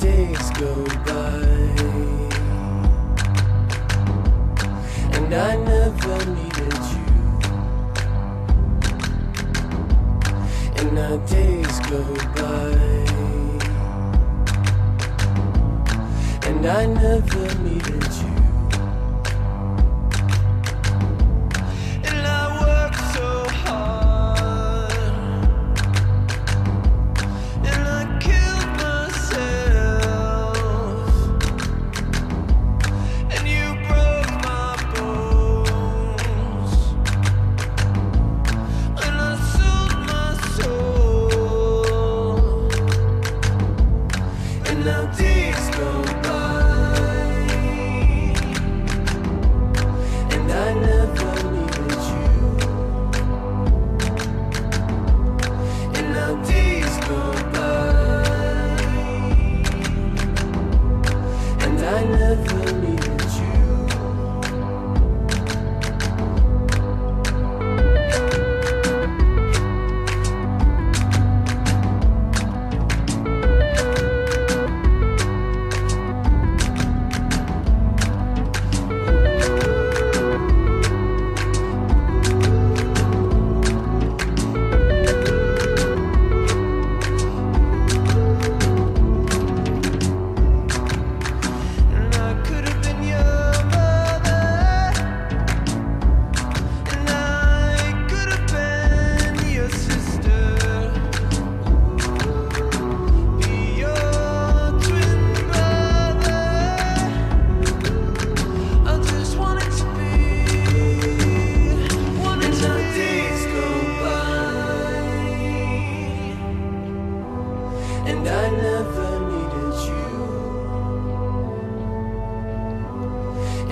Days go by.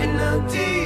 And now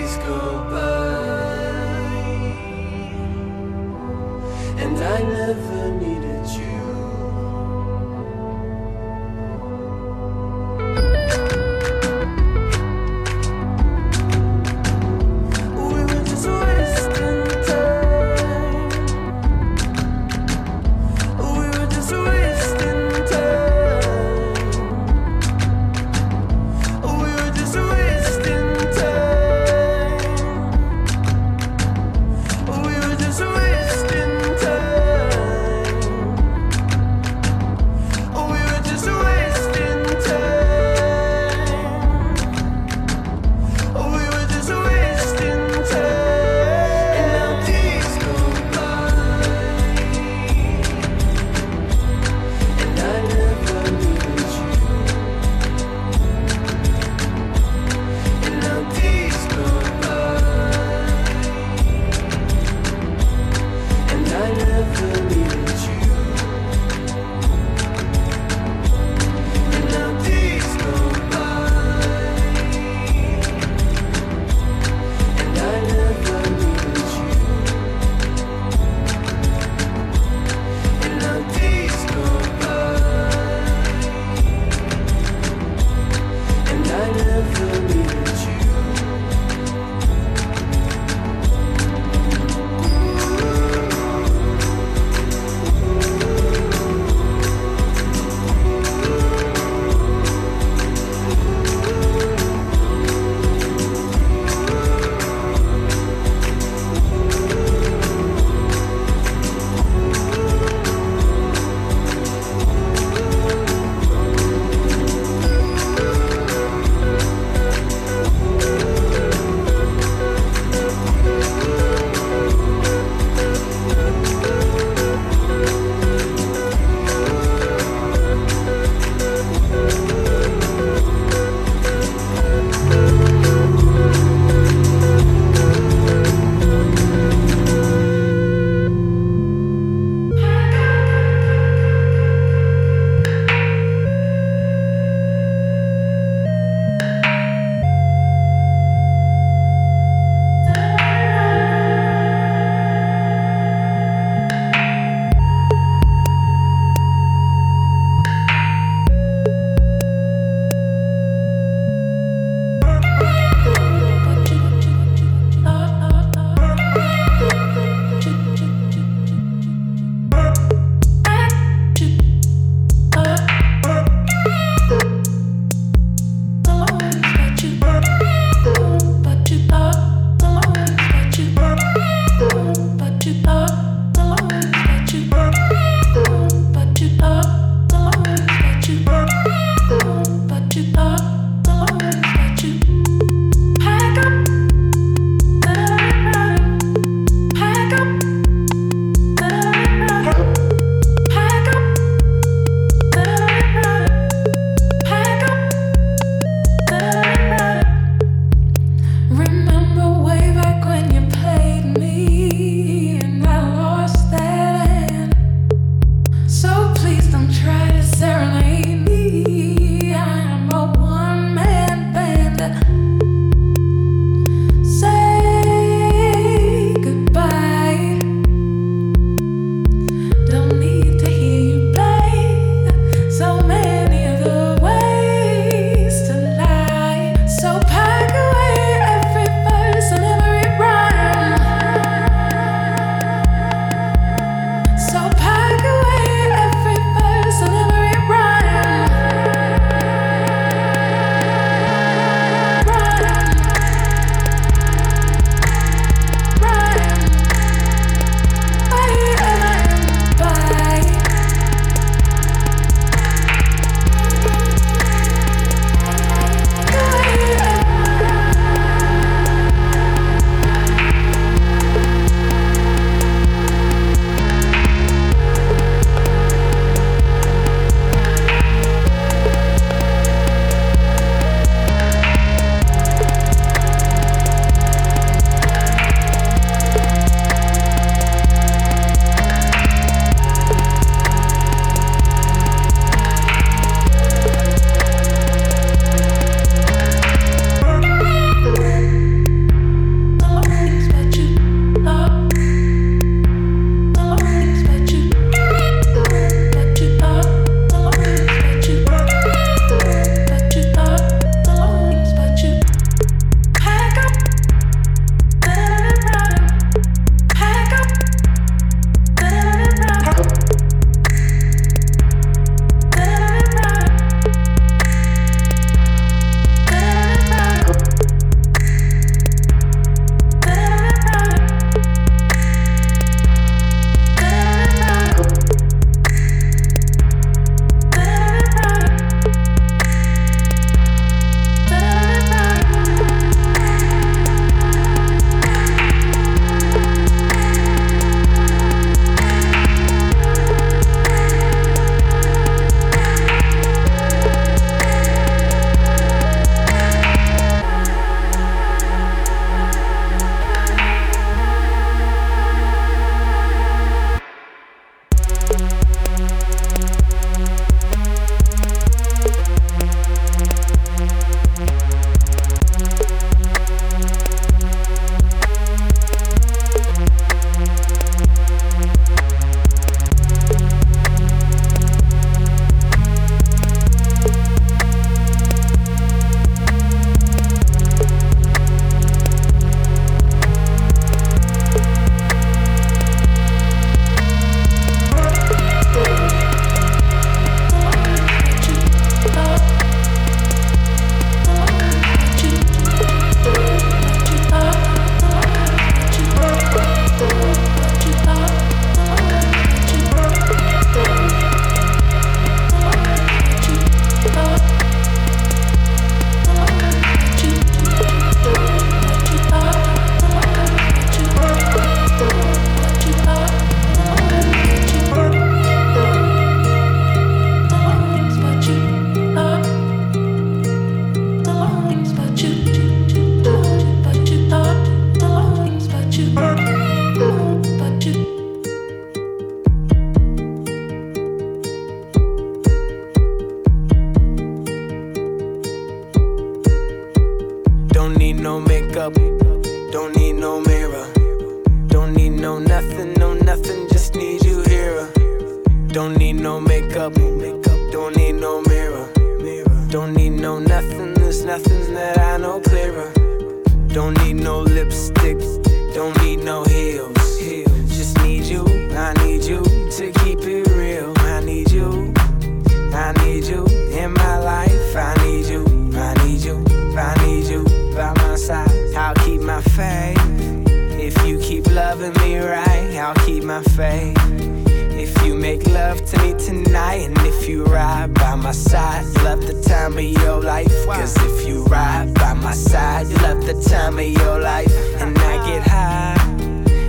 you ride by my side, love the time of your life. Cause if you ride by my side, love the time of your life. And I get high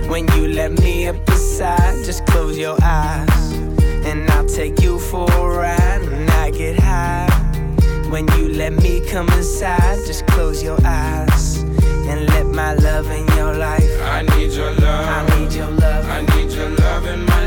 when you let me up beside. Just close your eyes, and I'll take you for a ride. And I get high when you let me come inside. Just close your eyes and let my love in your life. I need your love. I need your love. I need your love in my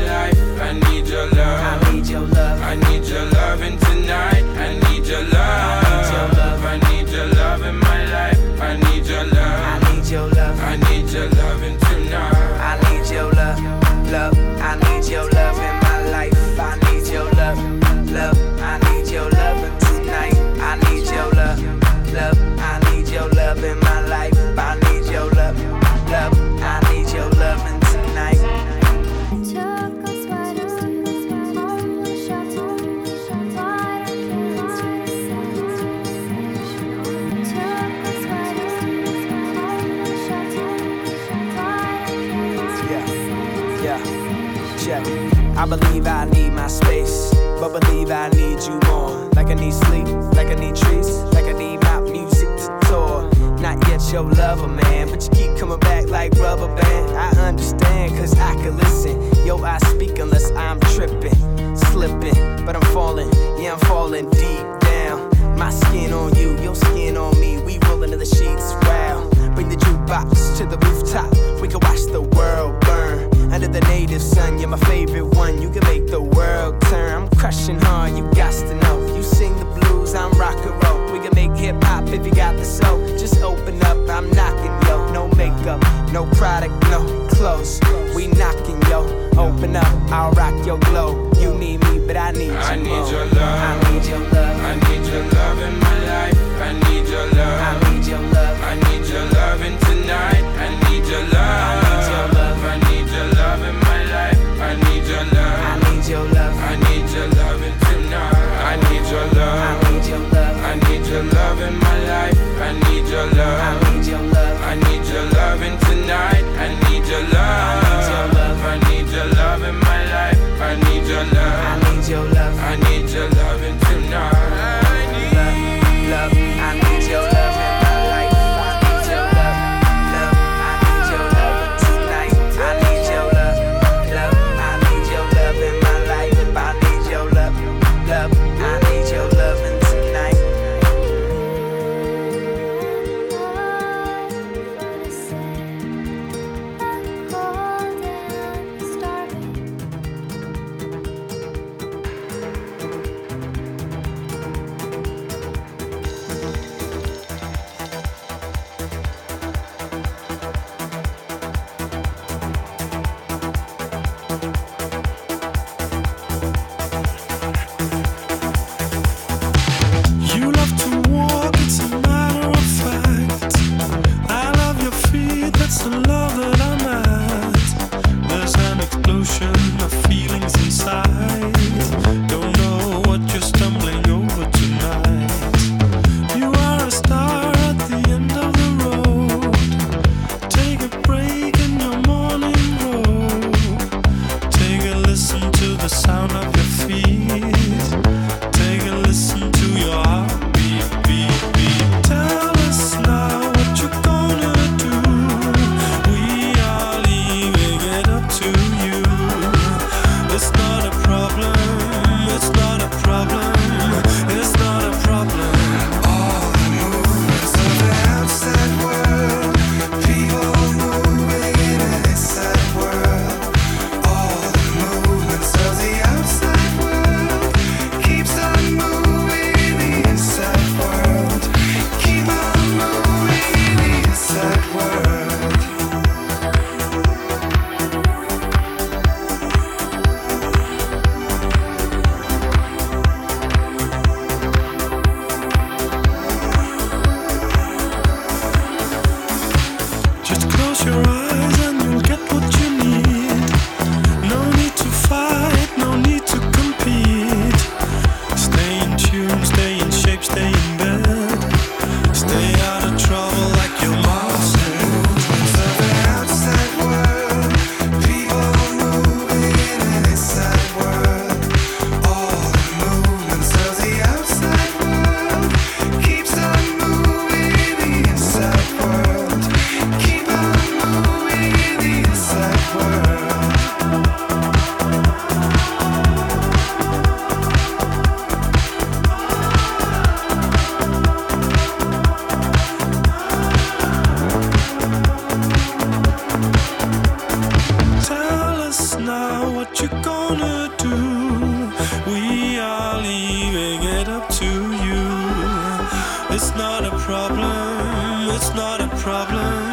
check. I believe I need my space, but believe I need you more. Like I need sleep, like I need trees, like I need my music to tour. Not yet your lover, man, but you keep coming back like rubber band. I understand, cause I can listen. Yo, I speak unless I'm tripping, slipping, but I'm falling, yeah, I'm falling deep down. My skin on you, your skin on me. We roll into the sheets, wow. Bring the jukebox to the rooftop. We can watch the world burn. Under the native sun, you're my favorite one. You can make the world turn. I'm crushing hard, you got to know. You sing the blues, I'm rock and roll. We can make hip hop if you got the soul. Just open up, I'm knocking, yo. No makeup, no product, no it up to you. It's not a problem, it's not a problem.